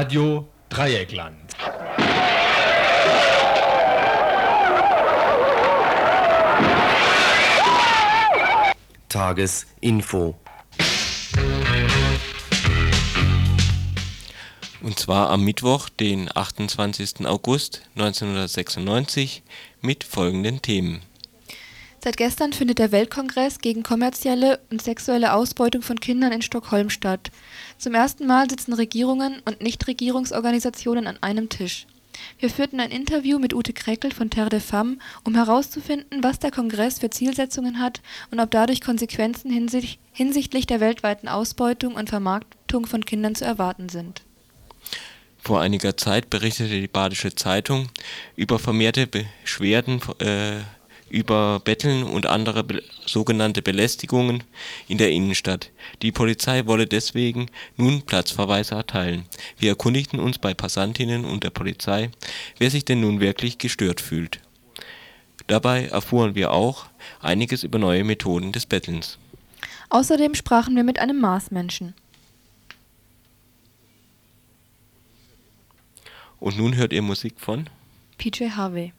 Radio Dreieckland. Tagesinfo. Und zwar am Mittwoch, den 28. August 1996 mit folgenden Themen. Seit gestern findet der Weltkongress gegen kommerzielle und sexuelle Ausbeutung von Kindern in Stockholm statt. Zum ersten Mal sitzen Regierungen und Nichtregierungsorganisationen an einem Tisch. Wir führten ein Interview mit Ute Kreckel von Terre de Femme, um herauszufinden, was der Kongress für Zielsetzungen hat und ob dadurch Konsequenzen hinsichtlich der weltweiten Ausbeutung und Vermarktung von Kindern zu erwarten sind. Vor einiger Zeit berichtete die Badische Zeitung über vermehrte Beschwerden äh, über Betteln und andere sogenannte Belästigungen in der Innenstadt. Die Polizei wolle deswegen nun Platzverweise erteilen. Wir erkundigten uns bei Passantinnen und der Polizei, wer sich denn nun wirklich gestört fühlt. Dabei erfuhren wir auch einiges über neue Methoden des Bettelns. Außerdem sprachen wir mit einem Marsmenschen. Und nun hört ihr Musik von PJ Harvey.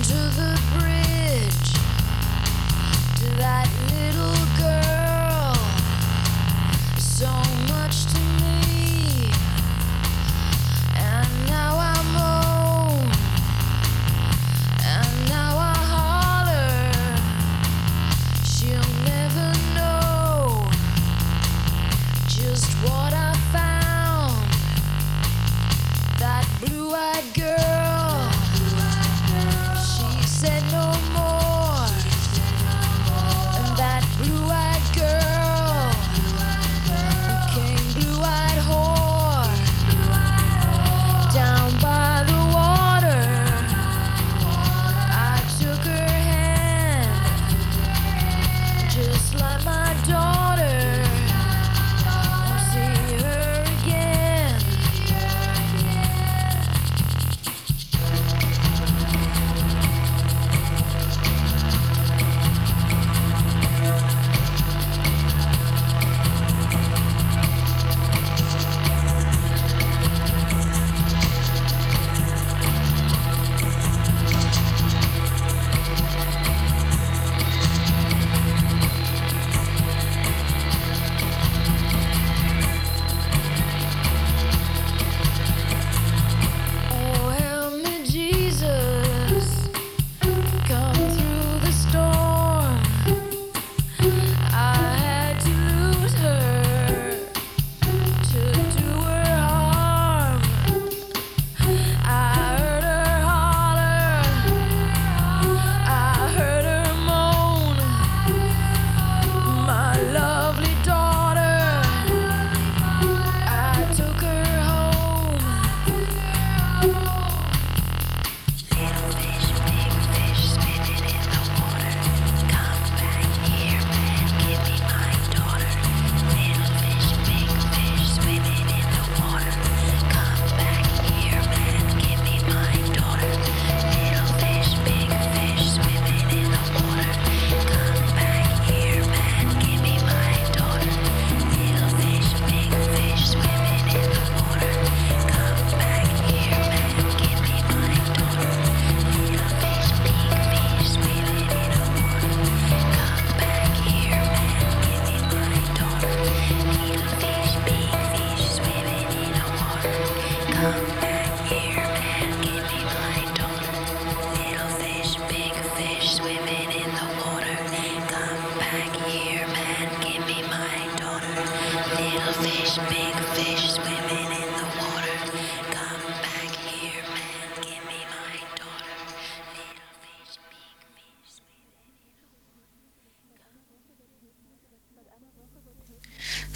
into the breeze.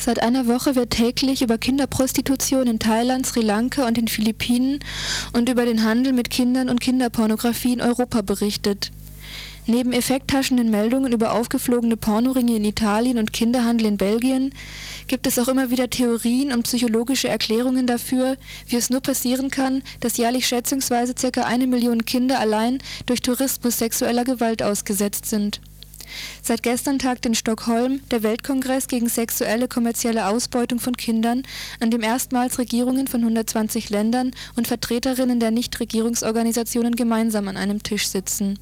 Seit einer Woche wird täglich über Kinderprostitution in Thailand, Sri Lanka und den Philippinen und über den Handel mit Kindern und Kinderpornografie in Europa berichtet. Neben effekthaschenden Meldungen über aufgeflogene Pornoringe in Italien und Kinderhandel in Belgien gibt es auch immer wieder Theorien und psychologische Erklärungen dafür, wie es nur passieren kann, dass jährlich schätzungsweise ca. eine Million Kinder allein durch Tourismus sexueller Gewalt ausgesetzt sind. Seit gestern tagt in Stockholm der Weltkongress gegen sexuelle kommerzielle Ausbeutung von Kindern, an dem erstmals Regierungen von 120 Ländern und Vertreterinnen der Nichtregierungsorganisationen gemeinsam an einem Tisch sitzen.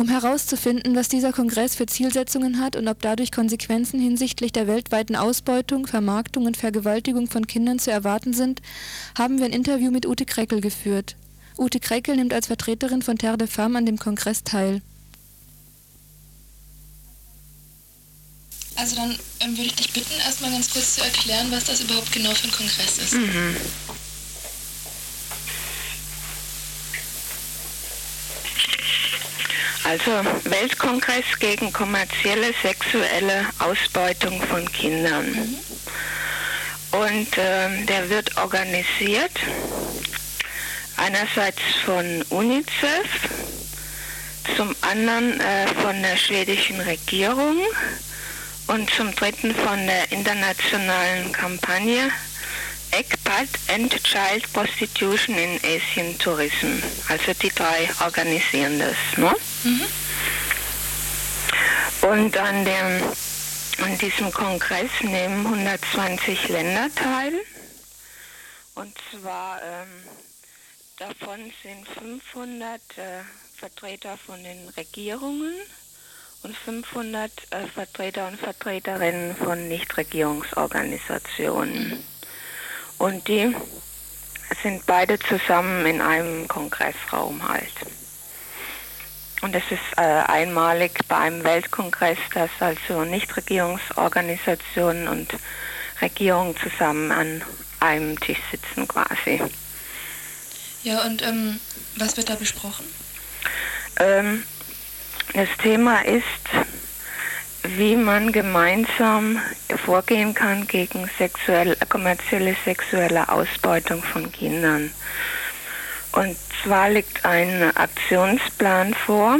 Um herauszufinden, was dieser Kongress für Zielsetzungen hat und ob dadurch Konsequenzen hinsichtlich der weltweiten Ausbeutung, Vermarktung und Vergewaltigung von Kindern zu erwarten sind, haben wir ein Interview mit Ute Kreckel geführt. Ute Kreckel nimmt als Vertreterin von Terre de Femme an dem Kongress teil. Also dann ähm, würde ich dich bitten, erstmal ganz kurz zu erklären, was das überhaupt genau für ein Kongress ist. Also Weltkongress gegen kommerzielle sexuelle Ausbeutung von Kindern. Und ähm, der wird organisiert einerseits von UNICEF, zum anderen äh, von der schwedischen Regierung und zum dritten von der internationalen Kampagne ECPAT End Child Prostitution in Asian Tourism. Also die drei organisieren das. Ne? Und an, dem, an diesem Kongress nehmen 120 Länder teil. Und zwar ähm, davon sind 500 äh, Vertreter von den Regierungen und 500 äh, Vertreter und Vertreterinnen von Nichtregierungsorganisationen. Und die sind beide zusammen in einem Kongressraum halt. Und es ist äh, einmalig bei einem Weltkongress, dass also Nichtregierungsorganisationen und Regierungen zusammen an einem Tisch sitzen quasi. Ja, und ähm, was wird da besprochen? Ähm, das Thema ist, wie man gemeinsam vorgehen kann gegen sexuell, kommerzielle sexuelle Ausbeutung von Kindern. Und zwar liegt ein Aktionsplan vor,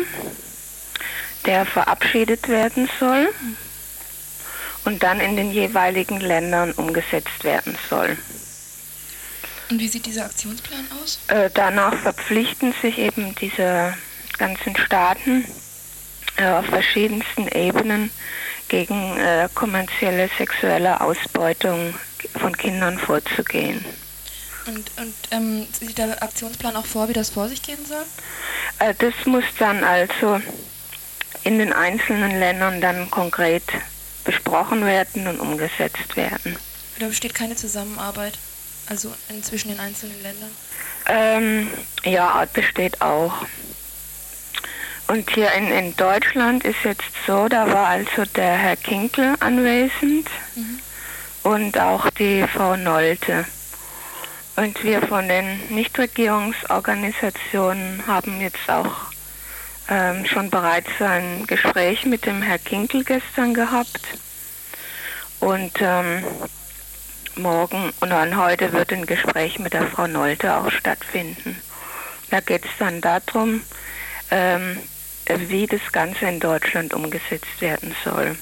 der verabschiedet werden soll und dann in den jeweiligen Ländern umgesetzt werden soll. Und wie sieht dieser Aktionsplan aus? Äh, danach verpflichten sich eben diese ganzen Staaten auf verschiedensten Ebenen gegen äh, kommerzielle sexuelle Ausbeutung von Kindern vorzugehen. Und, und ähm, sieht der Aktionsplan auch vor, wie das vor sich gehen soll? Äh, das muss dann also in den einzelnen Ländern dann konkret besprochen werden und umgesetzt werden. Da besteht keine Zusammenarbeit, also zwischen den einzelnen Ländern. Ähm, ja, besteht auch. Und hier in, in Deutschland ist jetzt so, da war also der Herr Kinkel anwesend und auch die Frau Nolte. Und wir von den Nichtregierungsorganisationen haben jetzt auch ähm, schon bereits ein Gespräch mit dem Herr Kinkel gestern gehabt. Und ähm, morgen und dann heute wird ein Gespräch mit der Frau Nolte auch stattfinden. Da geht es dann darum, ähm, wie das Ganze in Deutschland umgesetzt werden soll.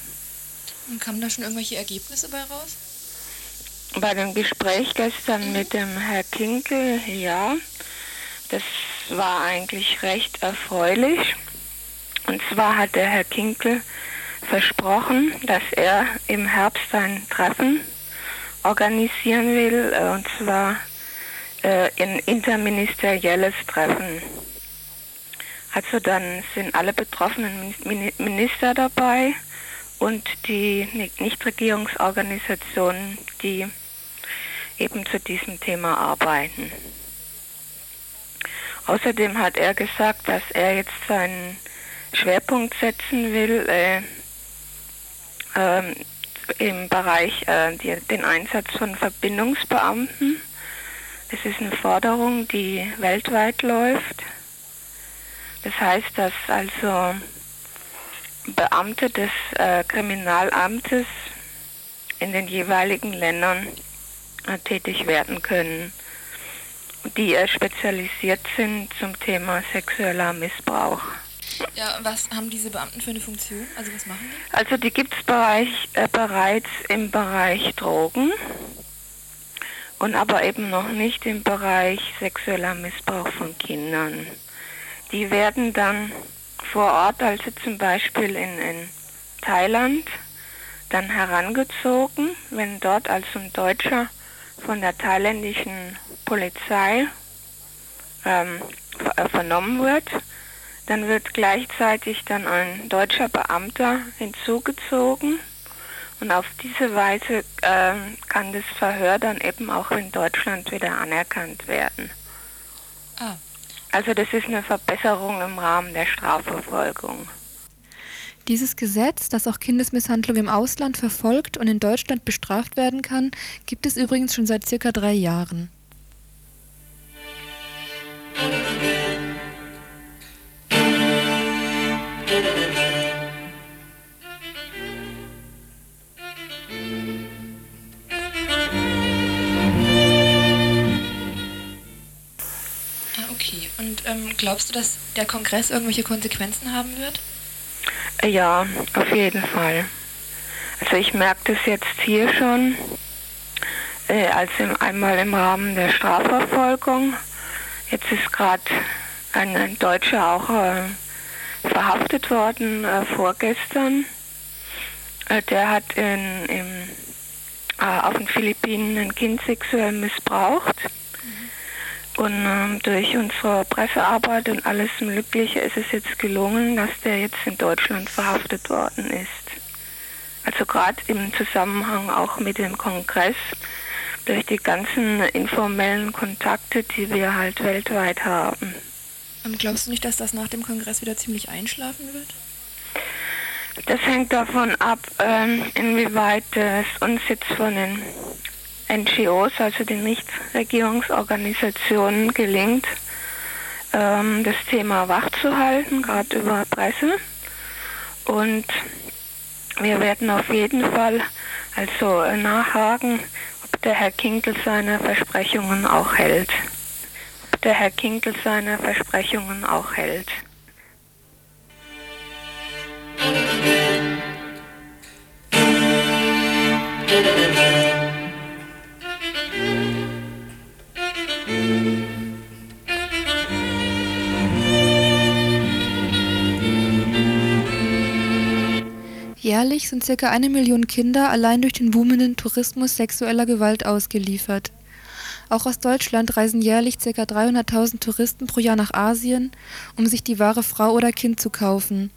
Und kamen da schon irgendwelche Ergebnisse bei raus? Bei dem Gespräch gestern mit dem Herr Kinkel, ja, das war eigentlich recht erfreulich. Und zwar hat der Herr Kinkel versprochen, dass er im Herbst ein Treffen organisieren will, äh, und zwar äh, ein interministerielles Treffen. Also dann sind alle betroffenen Min- Minister dabei und die Ni- Nichtregierungsorganisationen, die eben zu diesem Thema arbeiten. Außerdem hat er gesagt, dass er jetzt seinen Schwerpunkt setzen will äh, ähm, im Bereich äh, die, den Einsatz von Verbindungsbeamten. Das ist eine Forderung, die weltweit läuft. Das heißt, dass also Beamte des äh, Kriminalamtes in den jeweiligen Ländern äh, tätig werden können, die äh, spezialisiert sind zum Thema sexueller Missbrauch. Ja, was haben diese Beamten für eine Funktion? Also was machen die? Also die gibt es äh, bereits im Bereich Drogen und aber eben noch nicht im Bereich sexueller Missbrauch von Kindern. Die werden dann vor Ort, also zum Beispiel in, in Thailand, dann herangezogen, wenn dort also ein Deutscher von der thailändischen Polizei ähm, äh, vernommen wird, dann wird gleichzeitig dann ein deutscher Beamter hinzugezogen und auf diese Weise ähm, kann das Verhör dann eben auch in Deutschland wieder anerkannt werden. Ah. Also das ist eine Verbesserung im Rahmen der Strafverfolgung. Dieses Gesetz, das auch Kindesmisshandlung im Ausland verfolgt und in Deutschland bestraft werden kann, gibt es übrigens schon seit circa drei Jahren. Ähm, glaubst du, dass der Kongress irgendwelche Konsequenzen haben wird? Äh, Ja, auf jeden Fall. Also ich merke das jetzt hier schon, äh, als im, einmal im Rahmen der Strafverfolgung. Jetzt ist gerade ein, ein Deutscher auch äh, verhaftet worden äh, vorgestern. Äh, der hat in, im, äh, auf den Philippinen ein Kind sexuell missbraucht. Und ähm, durch unsere Pressearbeit und alles Mögliche ist es jetzt gelungen, dass der jetzt in Deutschland verhaftet worden ist. Also gerade im Zusammenhang auch mit dem Kongress, durch die ganzen informellen Kontakte, die wir halt weltweit haben. Ähm, glaubst du nicht, dass das nach dem Kongress wieder ziemlich einschlafen wird? Das hängt davon ab, ähm, inwieweit es uns jetzt von den NGOs, also den Nichtregierungsorganisationen, gelingt, ähm, das Thema wachzuhalten, gerade über Presse. Und wir werden auf jeden Fall also äh, nachhaken, ob der Herr Kinkel seine Versprechungen auch hält. Ob der Herr Kinkel seine Versprechungen auch hält. Jährlich sind circa eine Million Kinder allein durch den boomenden Tourismus sexueller Gewalt ausgeliefert. Auch aus Deutschland reisen jährlich ca. 300.000 Touristen pro Jahr nach Asien, um sich die wahre Frau oder Kind zu kaufen.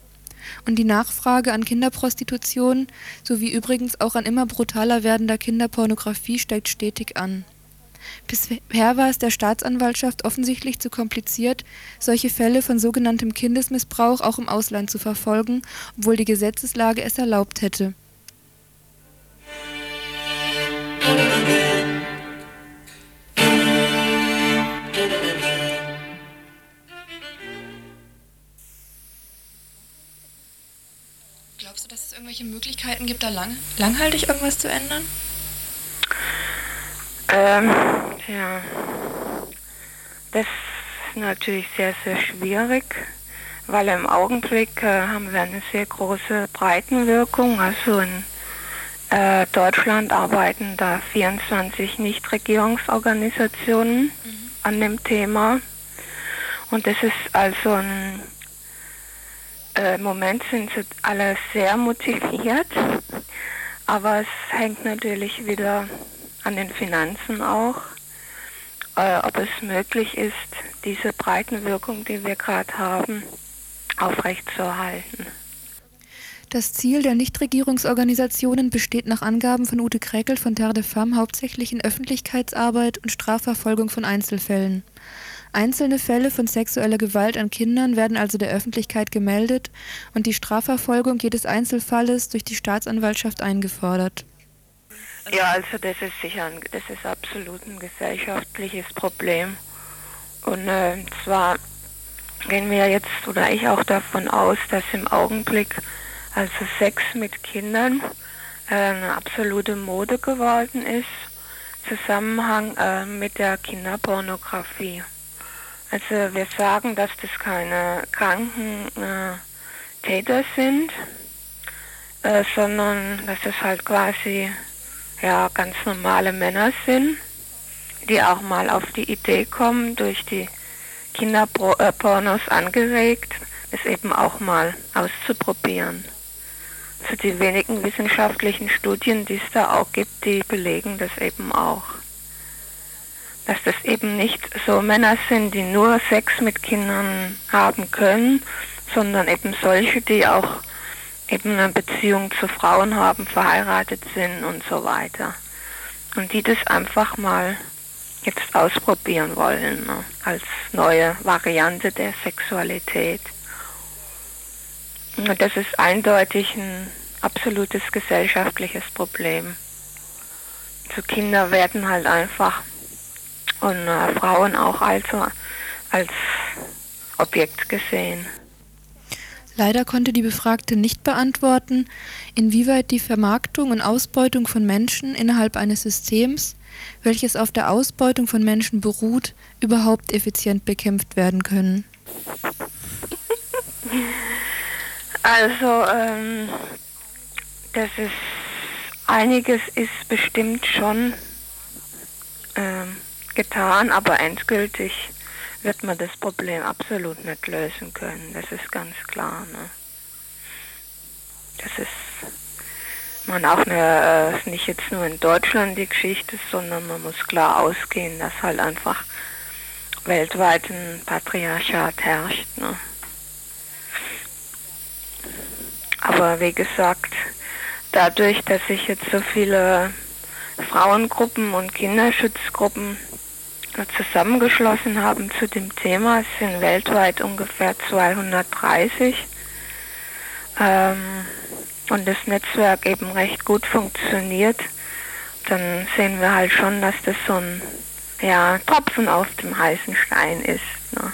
Und die Nachfrage an Kinderprostitution sowie übrigens auch an immer brutaler werdender Kinderpornografie steigt stetig an. Bisher war es der Staatsanwaltschaft offensichtlich zu kompliziert, solche Fälle von sogenanntem Kindesmissbrauch auch im Ausland zu verfolgen, obwohl die Gesetzeslage es erlaubt hätte. Glaubst du, dass es irgendwelche Möglichkeiten gibt, da lang, langhaltig irgendwas zu ändern? Ähm, ja. Das ist natürlich sehr, sehr schwierig, weil im Augenblick äh, haben wir eine sehr große Breitenwirkung. Also in äh, Deutschland arbeiten da 24 Nichtregierungsorganisationen an dem Thema. Und das ist also ein äh, im Moment sind sie alle sehr motiviert, aber es hängt natürlich wieder an den Finanzen auch, äh, ob es möglich ist, diese Breitenwirkung, die wir gerade haben, aufrechtzuerhalten. Das Ziel der Nichtregierungsorganisationen besteht nach Angaben von Ute Kräkel von Terre de Femme hauptsächlich in Öffentlichkeitsarbeit und Strafverfolgung von Einzelfällen. Einzelne Fälle von sexueller Gewalt an Kindern werden also der Öffentlichkeit gemeldet und die Strafverfolgung jedes Einzelfalles durch die Staatsanwaltschaft eingefordert. Ja, also das ist sicher, ein, das ist absolut ein gesellschaftliches Problem. Und äh, zwar gehen wir jetzt oder ich auch davon aus, dass im Augenblick also Sex mit Kindern äh, eine absolute Mode geworden ist, Zusammenhang äh, mit der Kinderpornografie. Also wir sagen, dass das keine kranken äh, Täter sind, äh, sondern dass es halt quasi ja ganz normale Männer sind, die auch mal auf die Idee kommen, durch die Kinderpornos angeregt, es eben auch mal auszuprobieren. Also die wenigen wissenschaftlichen Studien, die es da auch gibt, die belegen das eben auch. Dass das eben nicht so Männer sind, die nur Sex mit Kindern haben können, sondern eben solche, die auch eben eine Beziehung zu Frauen haben, verheiratet sind und so weiter. Und die das einfach mal jetzt ausprobieren wollen, ne? als neue Variante der Sexualität. Und das ist eindeutig ein absolutes gesellschaftliches Problem. So Kinder werden halt einfach und äh, Frauen auch also als Objekt gesehen. Leider konnte die Befragte nicht beantworten, inwieweit die Vermarktung und Ausbeutung von Menschen innerhalb eines Systems, welches auf der Ausbeutung von Menschen beruht, überhaupt effizient bekämpft werden können. Also, ähm, das ist, einiges ist bestimmt schon ähm, getan, aber endgültig wird man das Problem absolut nicht lösen können. Das ist ganz klar. Ne? Das ist man auch eine, äh, nicht jetzt nur in Deutschland die Geschichte, sondern man muss klar ausgehen, dass halt einfach weltweit ein Patriarchat herrscht. Ne? Aber wie gesagt, dadurch, dass sich jetzt so viele Frauengruppen und Kinderschutzgruppen zusammengeschlossen haben zu dem Thema, es sind weltweit ungefähr 230, ähm, und das Netzwerk eben recht gut funktioniert, dann sehen wir halt schon, dass das so ein ja, Tropfen auf dem heißen Stein ist. Ne?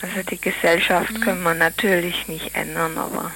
Also die Gesellschaft können wir natürlich nicht ändern, aber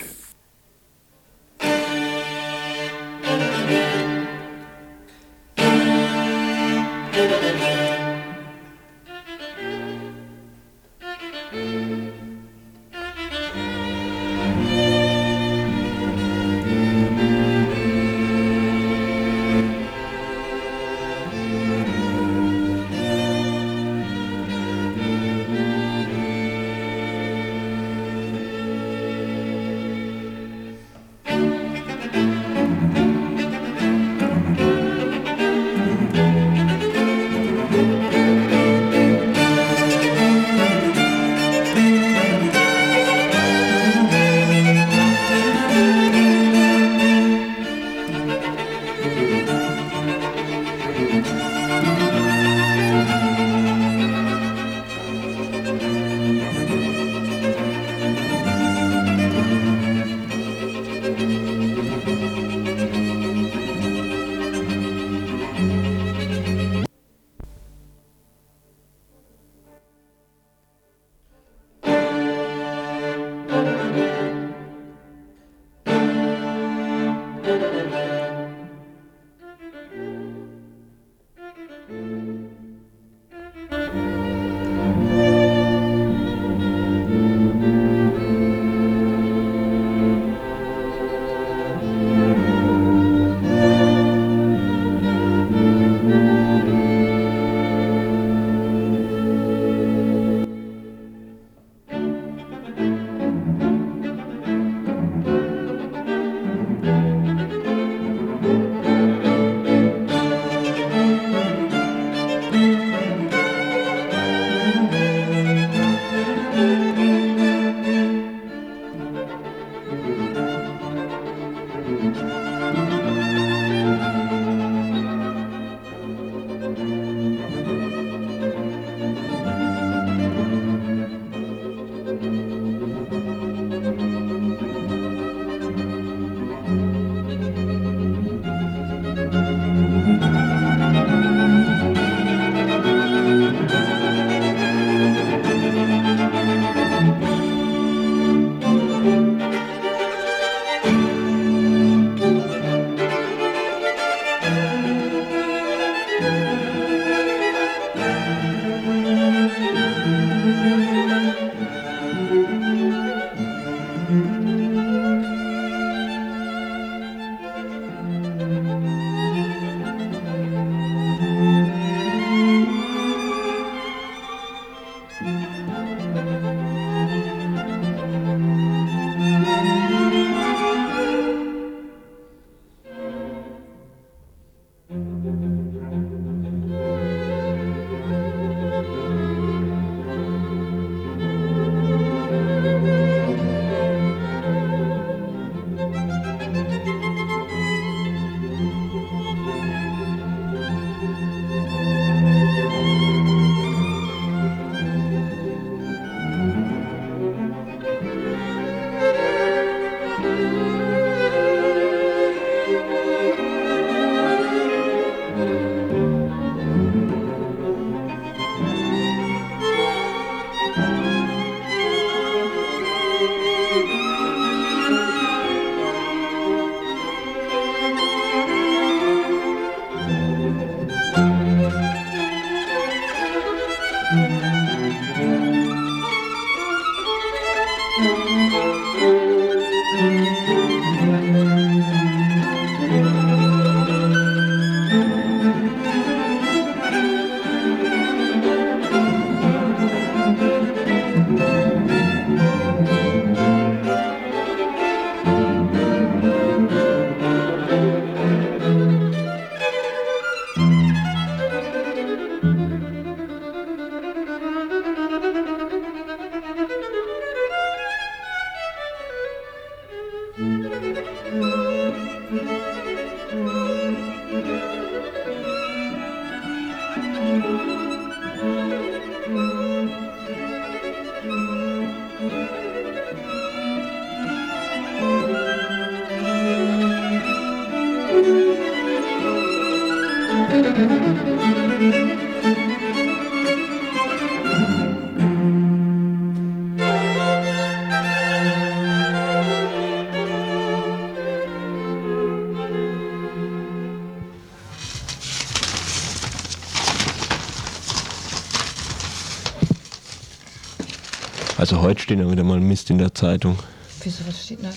Also heute steht ja wieder mal Mist in der Zeitung. Wieso, was steht da?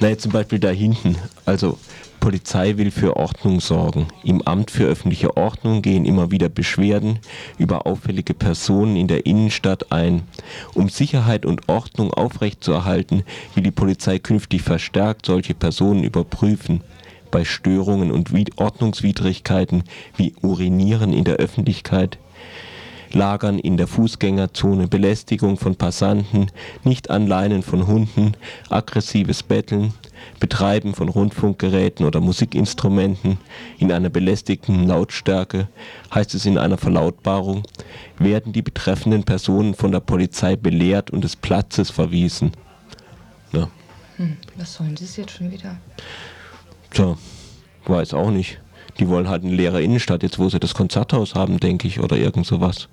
Na, jetzt zum Beispiel da hinten. Also, Polizei will für Ordnung sorgen. Im Amt für öffentliche Ordnung gehen immer wieder Beschwerden über auffällige Personen in der Innenstadt ein. Um Sicherheit und Ordnung aufrechtzuerhalten, will die Polizei künftig verstärkt solche Personen überprüfen. Bei Störungen und Ordnungswidrigkeiten wie Urinieren in der Öffentlichkeit, Lagern in der Fußgängerzone, Belästigung von Passanten, Nicht-Anleinen von Hunden, aggressives Betteln, Betreiben von Rundfunkgeräten oder Musikinstrumenten in einer belästigten Lautstärke, heißt es in einer Verlautbarung, werden die betreffenden Personen von der Polizei belehrt und des Platzes verwiesen. Ja, Hm, was sollen sie jetzt schon wieder? tja, weiß auch nicht. Die wollen halt eine leere Innenstadt, jetzt wo sie das Konzerthaus haben, denke ich, oder irgend sowas.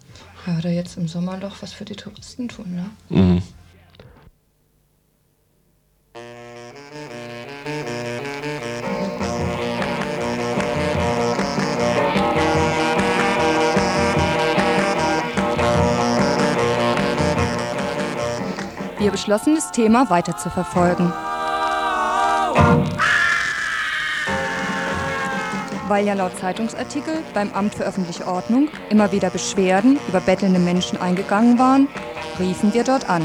Ja, oder jetzt im Sommerloch was für die Touristen tun, ne? Mhm. Wir beschlossen, das Thema weiter zu verfolgen. Weil ja laut Zeitungsartikel beim Amt für öffentliche Ordnung immer wieder Beschwerden über bettelnde Menschen eingegangen waren, riefen wir dort an.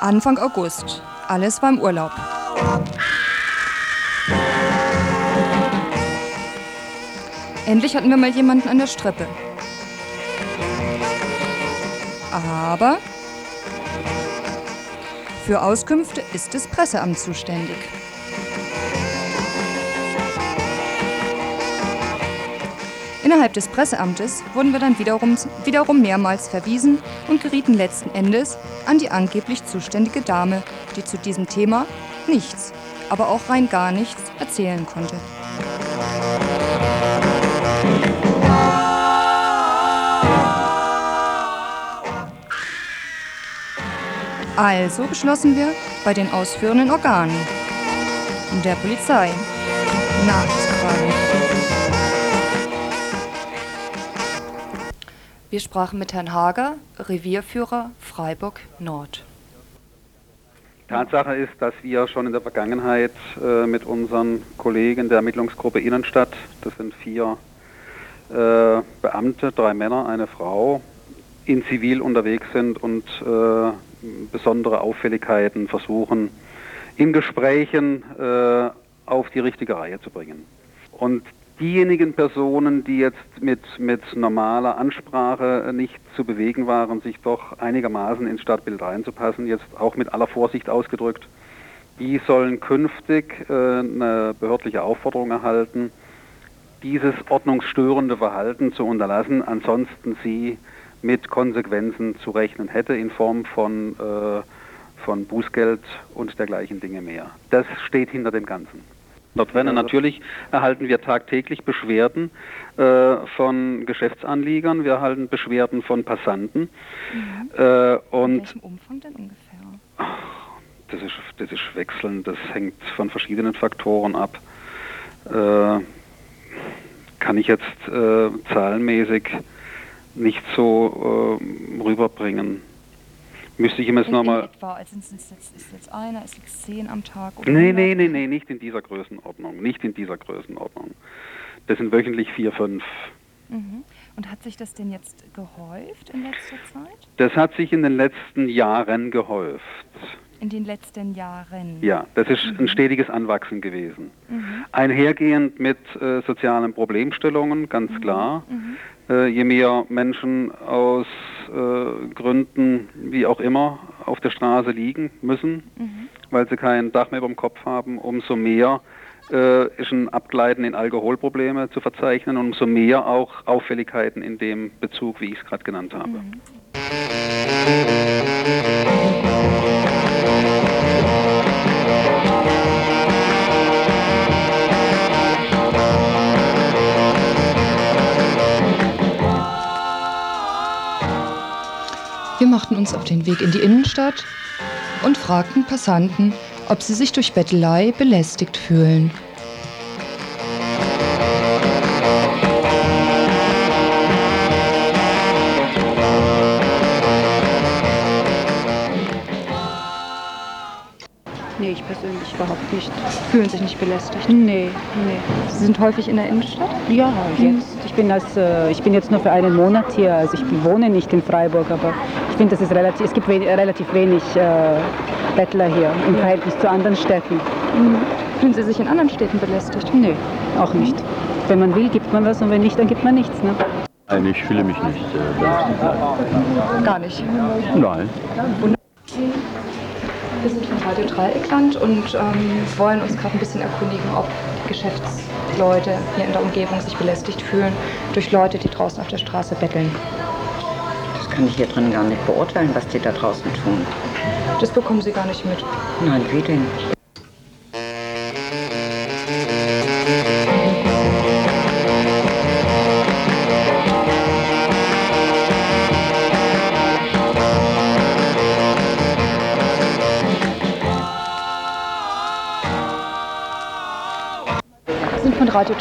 Anfang August. Alles war im Urlaub. Endlich hatten wir mal jemanden an der Strippe. Aber für Auskünfte ist das Presseamt zuständig. Innerhalb des Presseamtes wurden wir dann wiederum, wiederum mehrmals verwiesen und gerieten letzten Endes an die angeblich zuständige Dame, die zu diesem Thema nichts, aber auch rein gar nichts erzählen konnte. Also beschlossen wir, bei den ausführenden Organen der Polizei nachzufragen. Wir sprachen mit Herrn Hager, Revierführer Freiburg Nord. Tatsache ist, dass wir schon in der Vergangenheit äh, mit unseren Kollegen der Ermittlungsgruppe Innenstadt, das sind vier äh, Beamte, drei Männer, eine Frau, in Zivil unterwegs sind und äh, besondere Auffälligkeiten versuchen, in Gesprächen äh, auf die richtige Reihe zu bringen. Und diejenigen Personen, die jetzt mit, mit normaler Ansprache nicht zu bewegen waren, sich doch einigermaßen ins Stadtbild reinzupassen, jetzt auch mit aller Vorsicht ausgedrückt, die sollen künftig äh, eine behördliche Aufforderung erhalten, dieses ordnungsstörende Verhalten zu unterlassen, ansonsten sie mit Konsequenzen zu rechnen hätte in Form von, äh, von Bußgeld und dergleichen Dinge mehr. Das steht hinter dem Ganzen. Dort drinnen natürlich erhalten wir tagtäglich Beschwerden äh, von Geschäftsanliegern, wir erhalten Beschwerden von Passanten äh, In und welchem Umfang denn ungefähr? das ist, das ist wechselnd, das hängt von verschiedenen Faktoren ab. Äh, kann ich jetzt äh, zahlenmäßig nicht so äh, rüberbringen. Müsste ich ihm jetzt nochmal. also es jetzt, ist jetzt einer, ist es zehn am Tag? Oder Nee, 100? nee, nee, nee, nicht in dieser Größenordnung. Nicht in dieser Größenordnung. Das sind wöchentlich vier, fünf. Mhm. Und hat sich das denn jetzt gehäuft in letzter Zeit? Das hat sich in den letzten Jahren gehäuft. In den letzten Jahren? Ja, das ist ein stetiges Anwachsen gewesen. Mhm. Einhergehend mit äh, sozialen Problemstellungen, ganz klar. Äh, je mehr Menschen aus äh, Gründen, wie auch immer, auf der Straße liegen müssen, Mhm. weil sie kein Dach mehr über dem Kopf haben, umso mehr äh, ist ein Abgleiten in Alkoholprobleme zu verzeichnen und umso mehr auch Auffälligkeiten in dem Bezug, wie ich es gerade genannt habe. Mhm. Wir machten uns auf den Weg in die Innenstadt und fragten Passanten, ob sie sich durch Bettelei belästigt fühlen. Ich persönlich überhaupt nicht. Fühlen sich nicht belästigt. Nee, nee. Sie sind häufig in der Innenstadt? Ja, jetzt. Ich bin, als, äh, ich bin jetzt nur für einen Monat hier. Also ich wohne nicht in Freiburg, aber ich finde, das ist relativ, es gibt wen, relativ wenig äh, Bettler hier im Verhältnis zu anderen Städten. Fühlen Sie sich in anderen Städten belästigt? Nee, auch nicht. Wenn man will, gibt man was und wenn nicht, dann gibt man nichts. Ne? Nein, ich fühle mich nicht äh, belästigt. Gar nicht. Nein. Von Radio Dreieckland und ähm, wollen uns gerade ein bisschen erkundigen, ob die Geschäftsleute hier in der Umgebung sich belästigt fühlen durch Leute, die draußen auf der Straße betteln. Das kann ich hier drin gar nicht beurteilen, was die da draußen tun. Das bekommen Sie gar nicht mit. Nein, wie denn?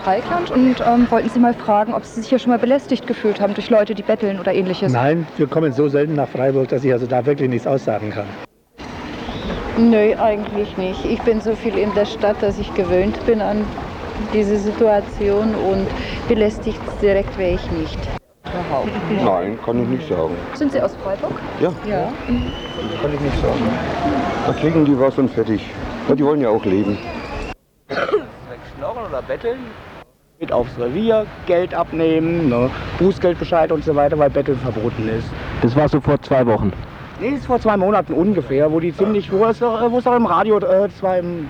Dreieckland und ähm, wollten Sie mal fragen, ob Sie sich hier schon mal belästigt gefühlt haben durch Leute, die betteln oder ähnliches. Nein, wir kommen so selten nach Freiburg, dass ich also da wirklich nichts aussagen kann. Nö, eigentlich nicht. Ich bin so viel in der Stadt, dass ich gewöhnt bin an diese Situation und belästigt direkt wäre ich nicht. Überhaupt. Nein, kann ich nicht sagen. Sind Sie aus Freiburg? Ja, Ja. kann ich nicht sagen. Da kriegen die was und fertig. Ja, die wollen ja auch leben. Schnorren oder betteln? Mit aufs Revier, Geld abnehmen, ne? Bußgeldbescheid und so weiter, weil Betteln verboten ist. Das war so vor zwei Wochen. Nee, das ist vor zwei Monaten ungefähr, wo die ziemlich, wo es, auch- wo es auch im Radio, äh, das war im,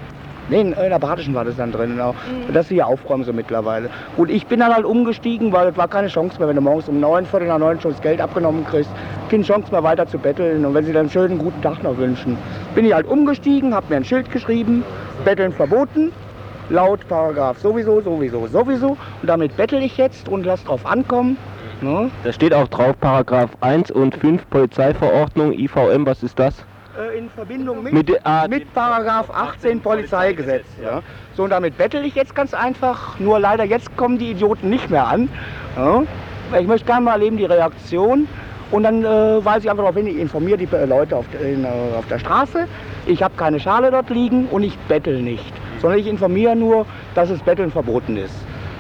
nee, in der Badischen war das dann drin, genau. dass sie hier aufräumen so mittlerweile. Und ich bin dann halt umgestiegen, weil es war keine Chance mehr, wenn du morgens um neun, Viertel nach neun schon das Geld abgenommen kriegst, keine Chance mehr weiter zu betteln. Und wenn sie dann einen schönen guten Tag noch wünschen, bin ich halt umgestiegen, habe mir ein Schild geschrieben, Betteln verboten, laut Paragraph sowieso, sowieso, sowieso. Und damit bettel ich jetzt und lass drauf ankommen. Ne? Da steht auch drauf, Paragraph 1 und 5 Polizeiverordnung, IVM, was ist das? Äh, in Verbindung mit, Mit ah, mit Paragraph 18 Polizeigesetz. Ja. So, und damit bettel ich jetzt ganz einfach. Nur leider jetzt kommen die Idioten nicht mehr an. Ja. Weil Ich möchte gerne mal erleben die Reaktion. Und dann äh, weise ich einfach darauf hin, ich informiere die äh, Leute auf, in, äh, auf der Straße. Ich habe keine Schale dort liegen und ich bettel nicht. Sondern ich informiere nur, dass das Betteln verboten ist.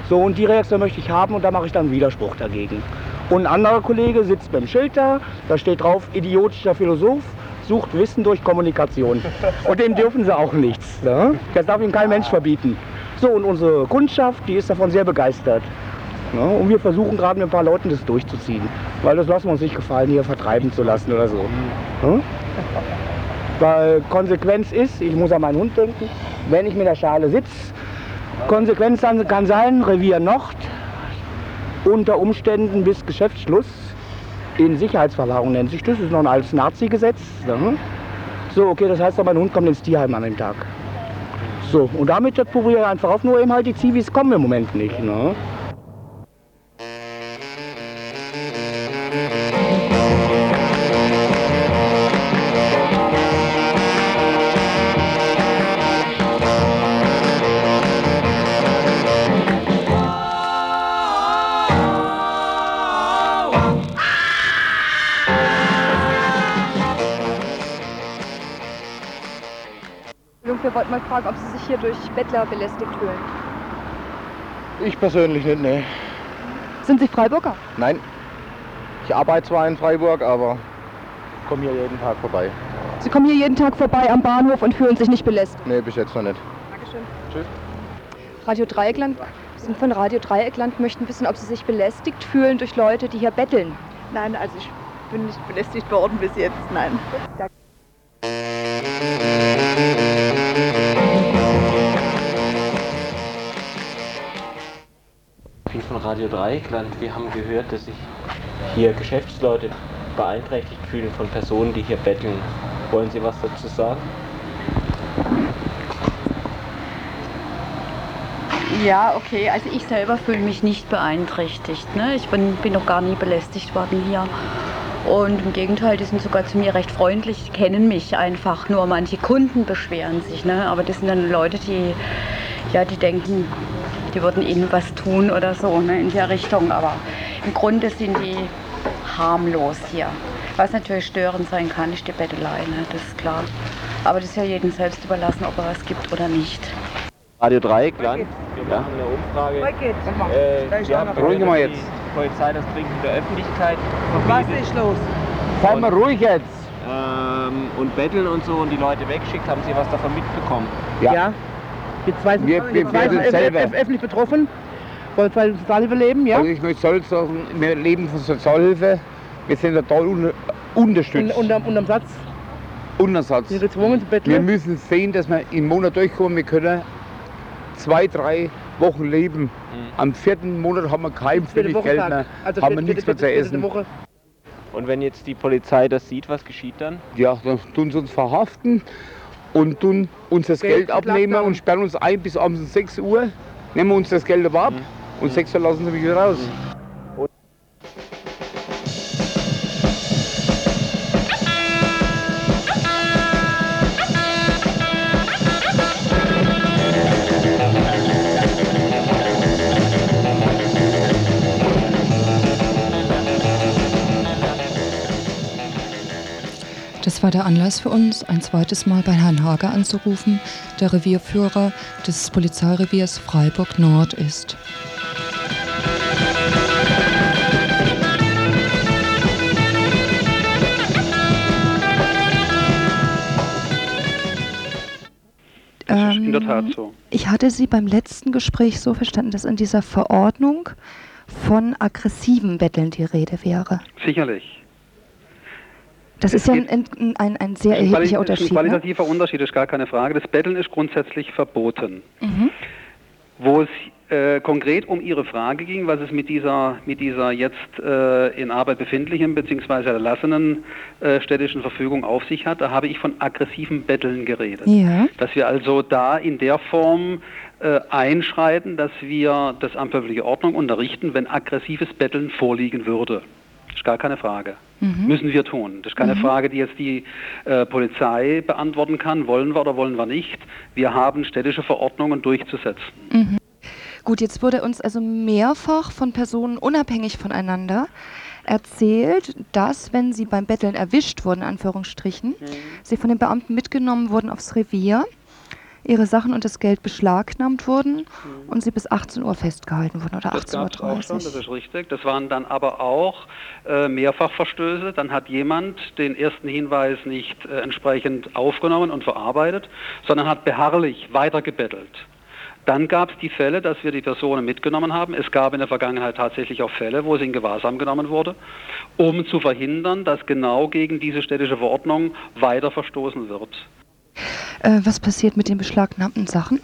So, und die Reaktion möchte ich haben und da mache ich dann Widerspruch dagegen. Und ein anderer Kollege sitzt beim Schild da, da steht drauf, idiotischer Philosoph, sucht Wissen durch Kommunikation. Und dem dürfen sie auch nichts. Ne? Das darf ihm kein Mensch verbieten. So, und unsere Kundschaft, die ist davon sehr begeistert. Ne? Und wir versuchen gerade mit ein paar Leuten das durchzuziehen. Weil das lassen wir uns nicht gefallen, hier vertreiben zu lassen oder so. Ne? Weil Konsequenz ist, ich muss an meinen Hund denken, wenn ich mit der Schale sitze, Konsequenz dann kann sein, Revier Nord, unter Umständen bis Geschäftsschluss in Sicherheitsverwahrung nennt sich das, das ist noch ein altes Nazi-Gesetz. Ne? So, okay, das heißt, mein Hund kommt ins Tierheim an dem Tag. So, und damit probiere ich einfach auf, nur eben halt die Zivis kommen im Moment nicht. Ne? Wir wollten mal fragen, ob Sie sich hier durch Bettler belästigt fühlen. Ich persönlich nicht, ne. Sind Sie Freiburger? Nein. Ich arbeite zwar in Freiburg, aber komme hier jeden Tag vorbei. Sie kommen hier jeden Tag vorbei am Bahnhof und fühlen sich nicht belästigt. Nee, bis jetzt noch nicht. Dankeschön. Tschüss. Radio Dreieckland, wir sind von Radio Dreieckland, möchten wissen, ob Sie sich belästigt fühlen durch Leute, die hier betteln. Nein, also ich bin nicht belästigt worden bis jetzt, nein. Ich Radio Dreieckland. Wir haben gehört, dass sich hier Geschäftsleute beeinträchtigt fühlen von Personen, die hier betteln. Wollen Sie was dazu sagen? Ja, okay. Also ich selber fühle mich nicht beeinträchtigt. Ne? Ich bin, bin noch gar nie belästigt worden hier. Und im Gegenteil, die sind sogar zu mir recht freundlich, kennen mich einfach. Nur manche Kunden beschweren sich. Ne? Aber das sind dann Leute, die, ja, die denken, die würden ihnen was tun oder so ne? in der Richtung. Aber im Grunde sind die harmlos hier. Was natürlich störend sein kann, ist die Bettelei, ne? das ist klar. Aber das ist ja jedem selbst überlassen, ob er was gibt oder nicht. Radio Dreieckland. Wir machen eine Umfrage. Äh, wir haben Ruhig mal jetzt. Die Polizei das Trinken der Öffentlichkeit Was verbietet. ist los? Sei mal ruhig jetzt. Ähm, und betteln und so und die Leute wegschickt. Haben Sie was davon mitbekommen? Ja. Wir zwei sind, Wir- wir zwei werden sind selber. öff- öffentlich betroffen. Wollen wir Sozialhilfe leben, ja? Also ich möchte stolz sagen, wir leben von Sozialhilfe. Wir sind total un unterstützt. Und, unterm, unterm Satz. Untersatz. Wir sind gezwungen zu betteln. Wir müssen sehen, dass wir im Monat durchkommen. Wir können zwei, drei Wochen leben. Am vierten Monat haben wir kein Pfennig Geld mehr, Also haben wir nichts mehr zu essen. Woche. Und wenn jetzt die Polizei das sieht, was geschieht dann? Ja, dann tun sie uns verhaften und tun uns das Geld Geld abnehmen und sperren uns ein bis abends um 6 Uhr. Nehmen wir uns das Geld aber ab und 6 Uhr lassen sie mich wieder raus. Das war der Anlass für uns, ein zweites Mal bei Herrn Hager anzurufen, der Revierführer des Polizeireviers Freiburg Nord ist. Das ist in der Tat so. Ähm, Ich hatte Sie beim letzten Gespräch so verstanden, dass in dieser Verordnung von aggressiven Betteln die Rede wäre. Sicherlich. Das ist ja ein, ein, ein, ein sehr erheblicher das ist ein Unterschied. Ne? qualitativer Unterschied, ist gar keine Frage. Das Betteln ist grundsätzlich verboten. Mhm. Wo es äh, konkret um Ihre Frage ging, was es mit dieser, mit dieser jetzt äh, in Arbeit befindlichen bzw. erlassenen äh, städtischen Verfügung auf sich hat, da habe ich von aggressiven Betteln geredet. Ja. Dass wir also da in der Form äh, einschreiten, dass wir das Amt für öffentliche Ordnung unterrichten, wenn aggressives Betteln vorliegen würde. Das ist gar keine Frage. Mhm. Müssen wir tun. Das ist keine Mhm. Frage, die jetzt die äh, Polizei beantworten kann. Wollen wir oder wollen wir nicht? Wir haben städtische Verordnungen durchzusetzen. Mhm. Gut, jetzt wurde uns also mehrfach von Personen unabhängig voneinander erzählt, dass, wenn sie beim Betteln erwischt wurden, Anführungsstrichen, Mhm. sie von den Beamten mitgenommen wurden aufs Revier, ihre Sachen und das Geld beschlagnahmt wurden und sie bis 18 Uhr festgehalten wurden oder Mhm. Das gab es auch 18.30 schon, Uhr. das ist richtig. Das waren dann aber auch äh, Mehrfachverstöße. Dann hat jemand den ersten Hinweis nicht äh, entsprechend aufgenommen und verarbeitet, sondern hat beharrlich weitergebettelt. Dann gab es die Fälle, dass wir die Personen mitgenommen haben. Es gab in der Vergangenheit tatsächlich auch Fälle, wo sie in Gewahrsam genommen wurde, um zu verhindern, dass genau gegen diese städtische Verordnung weiter verstoßen wird. Äh, was passiert mit den beschlagnahmten Sachen?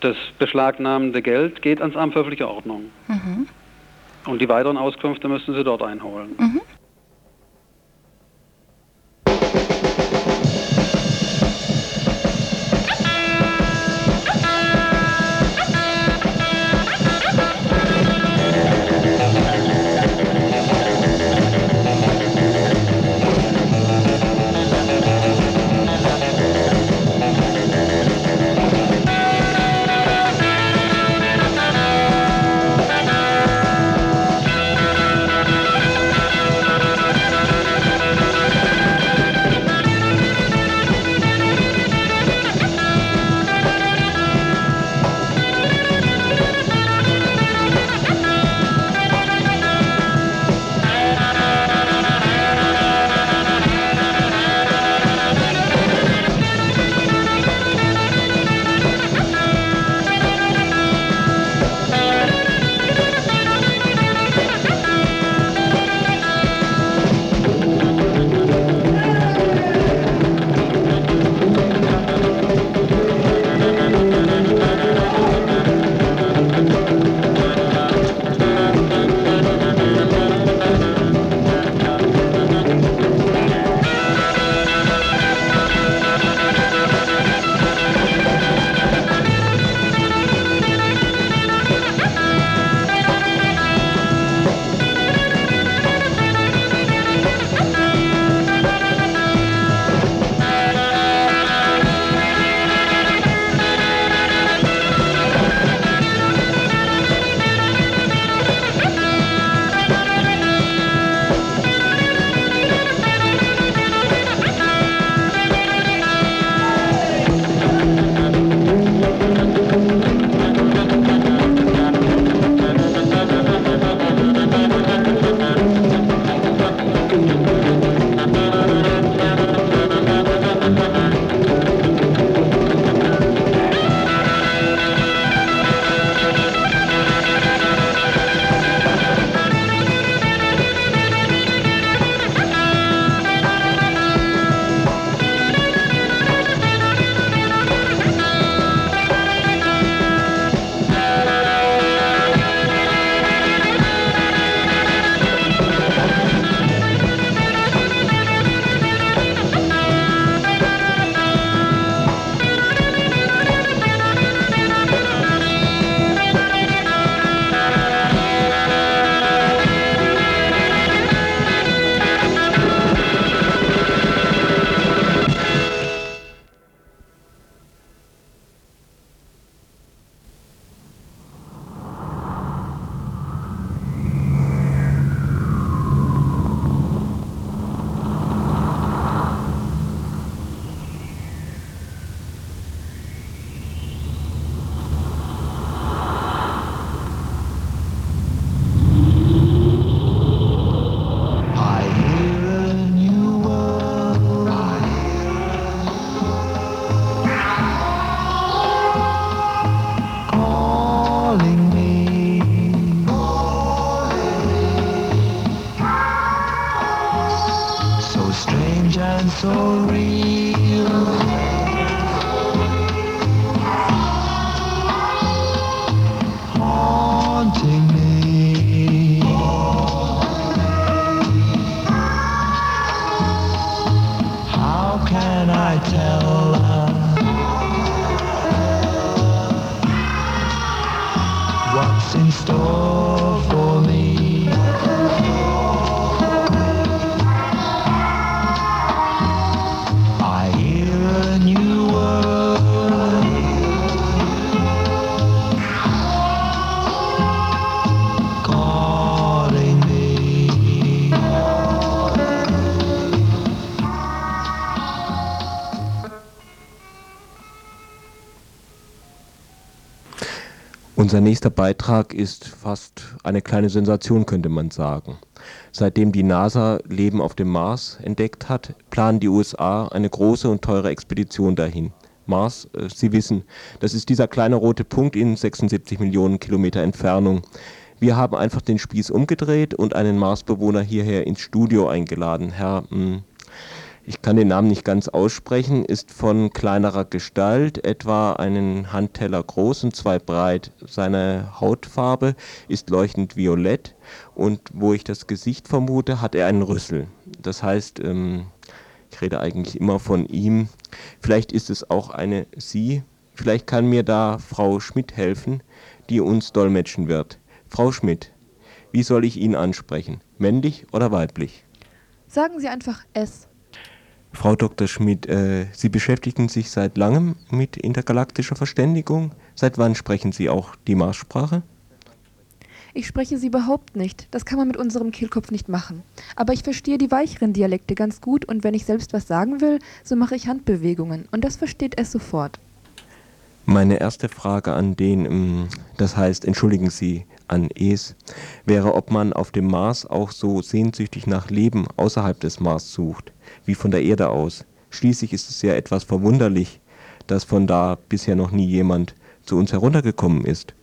Das beschlagnahmende Geld geht ans Amt für öffentliche Ordnung. Mhm. Und die weiteren Auskünfte müssen Sie dort einholen. Mhm. Unser nächster Beitrag ist fast eine kleine Sensation, könnte man sagen. Seitdem die NASA Leben auf dem Mars entdeckt hat, planen die USA eine große und teure Expedition dahin. Mars, äh, Sie wissen, das ist dieser kleine rote Punkt in 76 Millionen Kilometer Entfernung. Wir haben einfach den Spieß umgedreht und einen Marsbewohner hierher ins Studio eingeladen. Herr, mh, ich kann den Namen nicht ganz aussprechen, ist von kleinerer Gestalt, etwa einen Handteller groß und zwei breit. Seine Hautfarbe ist leuchtend violett und wo ich das Gesicht vermute, hat er einen Rüssel. Das heißt, ähm, ich rede eigentlich immer von ihm. Vielleicht ist es auch eine Sie. Vielleicht kann mir da Frau Schmidt helfen, die uns dolmetschen wird. Frau Schmidt, wie soll ich ihn ansprechen? Männlich oder weiblich? Sagen Sie einfach es. Frau Dr. Schmidt, äh, Sie beschäftigen sich seit langem mit intergalaktischer Verständigung. Seit wann sprechen Sie auch die Marssprache? Ich spreche sie überhaupt nicht. Das kann man mit unserem Kehlkopf nicht machen. Aber ich verstehe die weicheren Dialekte ganz gut und wenn ich selbst was sagen will, so mache ich Handbewegungen und das versteht es sofort. Meine erste Frage an den, ähm, das heißt, entschuldigen Sie, an Es, wäre, ob man auf dem Mars auch so sehnsüchtig nach Leben außerhalb des Mars sucht, wie von der Erde aus. Schließlich ist es ja etwas verwunderlich, dass von da bisher noch nie jemand zu uns heruntergekommen ist.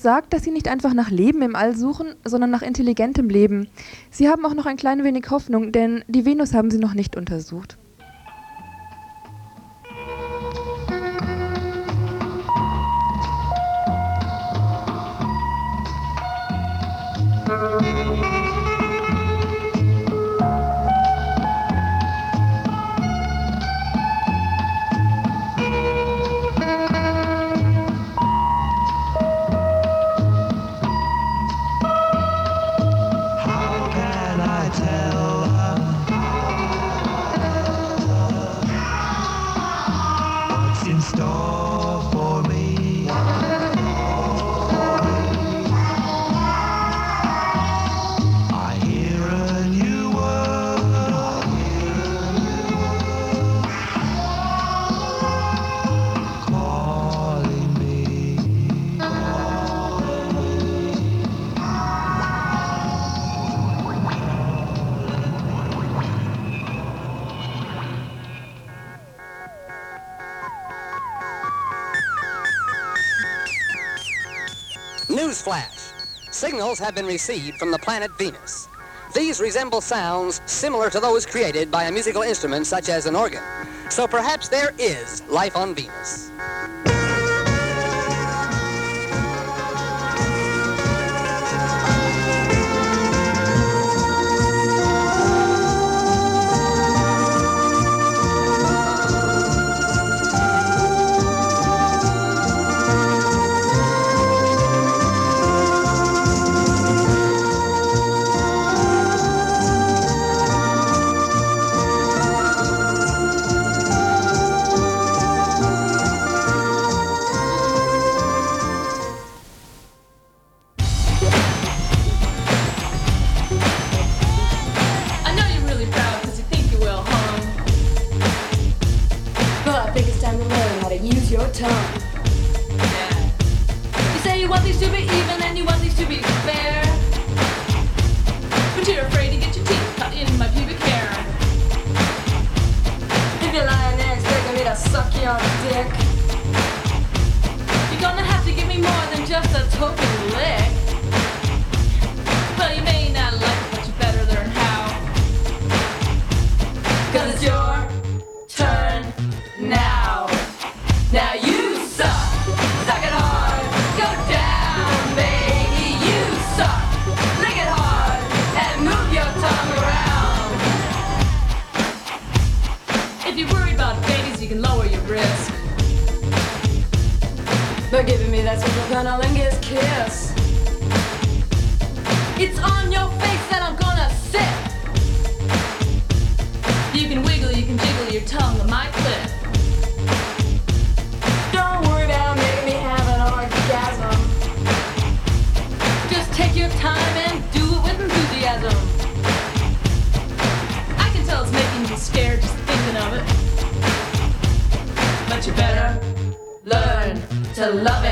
Es sagt, dass sie nicht einfach nach Leben im All suchen, sondern nach intelligentem Leben. Sie haben auch noch ein klein wenig Hoffnung, denn die Venus haben sie noch nicht untersucht. How Signals have been received from the planet Venus. These resemble sounds similar to those created by a musical instrument such as an organ. So perhaps there is life on Venus. It's on your face that I'm gonna sit. You can wiggle, you can jiggle your tongue on my clip. Don't worry about making me have an orgasm. Just take your time and do it with enthusiasm. I can tell it's making you scared just thinking of it. But you better learn to love it.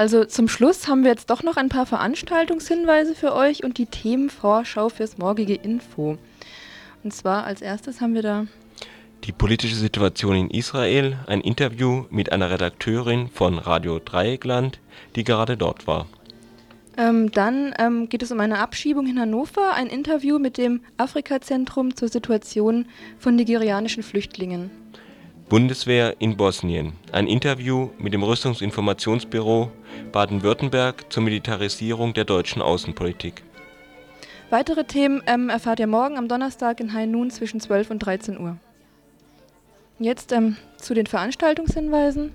Also zum Schluss haben wir jetzt doch noch ein paar Veranstaltungshinweise für euch und die Themenvorschau fürs morgige Info. Und zwar als erstes haben wir da Die politische Situation in Israel, ein Interview mit einer Redakteurin von Radio Dreieckland, die gerade dort war. Ähm, dann ähm, geht es um eine Abschiebung in Hannover, ein Interview mit dem Afrika-Zentrum zur Situation von nigerianischen Flüchtlingen. Bundeswehr in Bosnien, ein Interview mit dem Rüstungsinformationsbüro Baden-Württemberg zur Militarisierung der deutschen Außenpolitik. Weitere Themen ähm, erfahrt ihr morgen am Donnerstag in High Noon zwischen 12 und 13 Uhr. Jetzt ähm, zu den Veranstaltungshinweisen.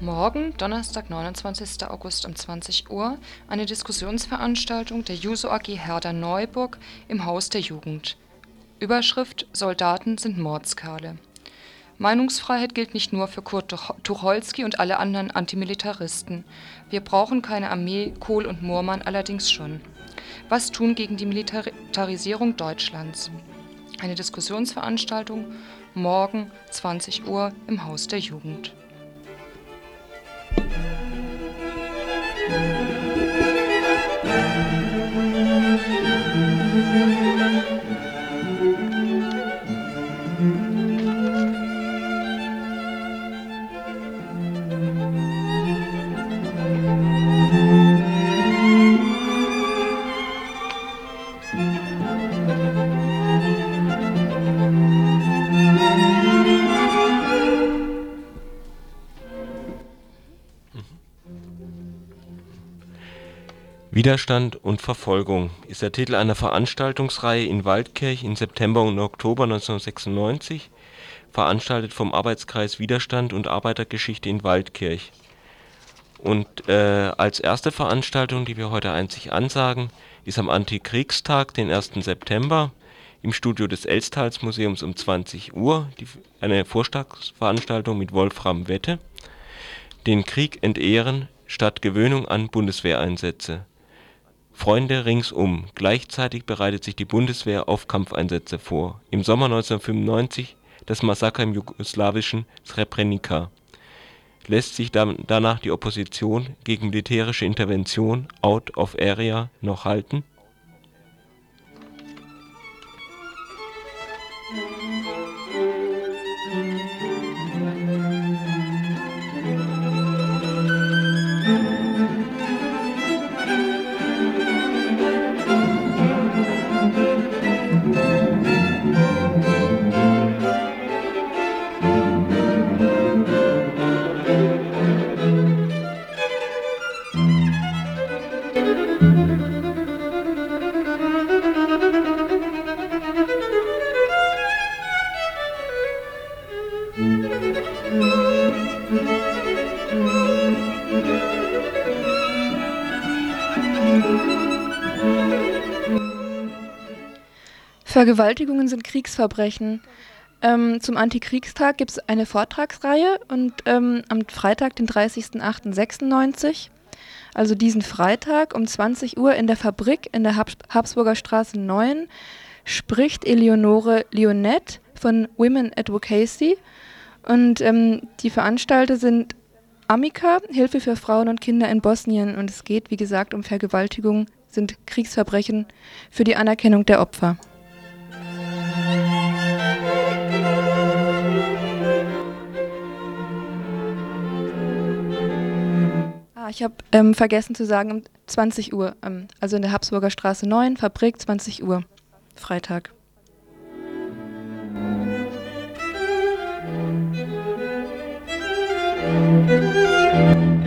Morgen, Donnerstag, 29. August um 20 Uhr, eine Diskussionsveranstaltung der Juso AG Herder Neuburg im Haus der Jugend. Überschrift Soldaten sind Mordskale. Meinungsfreiheit gilt nicht nur für Kurt Tuch- Tucholsky und alle anderen Antimilitaristen. Wir brauchen keine Armee, Kohl und Moormann allerdings schon. Was tun gegen die Militarisierung Deutschlands? Eine Diskussionsveranstaltung morgen 20 Uhr im Haus der Jugend. Widerstand und Verfolgung ist der Titel einer Veranstaltungsreihe in Waldkirch im September und Oktober 1996, veranstaltet vom Arbeitskreis Widerstand und Arbeitergeschichte in Waldkirch. Und äh, als erste Veranstaltung, die wir heute einzig ansagen, ist am Antikriegstag, den 1. September, im Studio des Elstalsmuseums um 20 Uhr, die, eine Vortragsveranstaltung mit Wolfram Wette, den Krieg entehren statt Gewöhnung an Bundeswehreinsätze. Freunde ringsum. Gleichzeitig bereitet sich die Bundeswehr auf Kampfeinsätze vor. Im Sommer 1995 das Massaker im jugoslawischen Srebrenica. Lässt sich danach die Opposition gegen militärische Intervention out of area noch halten? Vergewaltigungen sind Kriegsverbrechen. Ähm, zum Antikriegstag gibt es eine Vortragsreihe und ähm, am Freitag, den 30.08.96, also diesen Freitag um 20 Uhr in der Fabrik in der Habs Habsburger Straße 9, spricht Eleonore Lionette von Women Advocacy und ähm, die Veranstalter sind Amica, Hilfe für Frauen und Kinder in Bosnien und es geht, wie gesagt, um Vergewaltigung, sind Kriegsverbrechen für die Anerkennung der Opfer. ich habe ähm, vergessen zu sagen, um 20 Uhr, ähm, also in der Habsburger Straße 9, Fabrik 20 Uhr, Freitag. Musik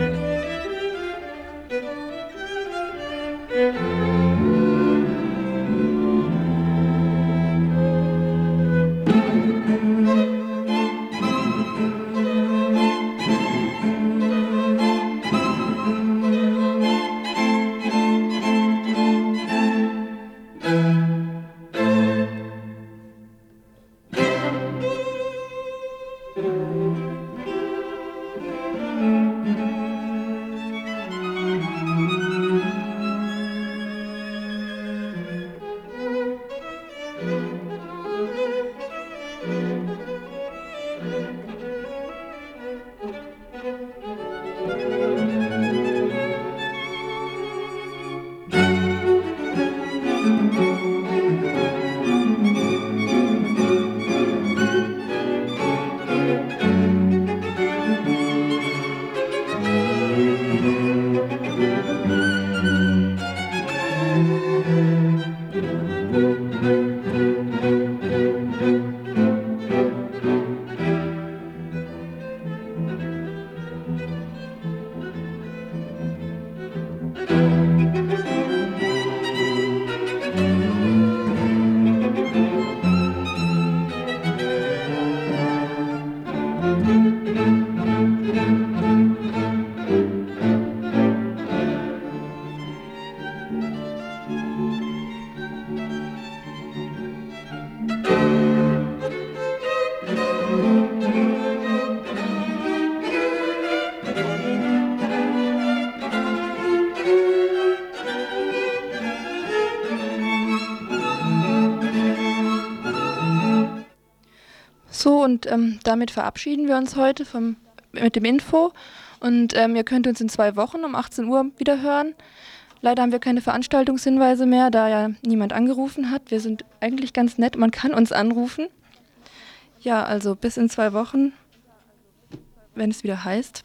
und ähm, damit verabschieden wir uns heute vom, mit dem Info. Und ähm, ihr könnt uns in zwei Wochen um 18 Uhr wieder hören. Leider haben wir keine Veranstaltungshinweise mehr, da ja niemand angerufen hat. Wir sind eigentlich ganz nett, man kann uns anrufen. Ja, also bis in zwei Wochen, wenn es wieder heißt.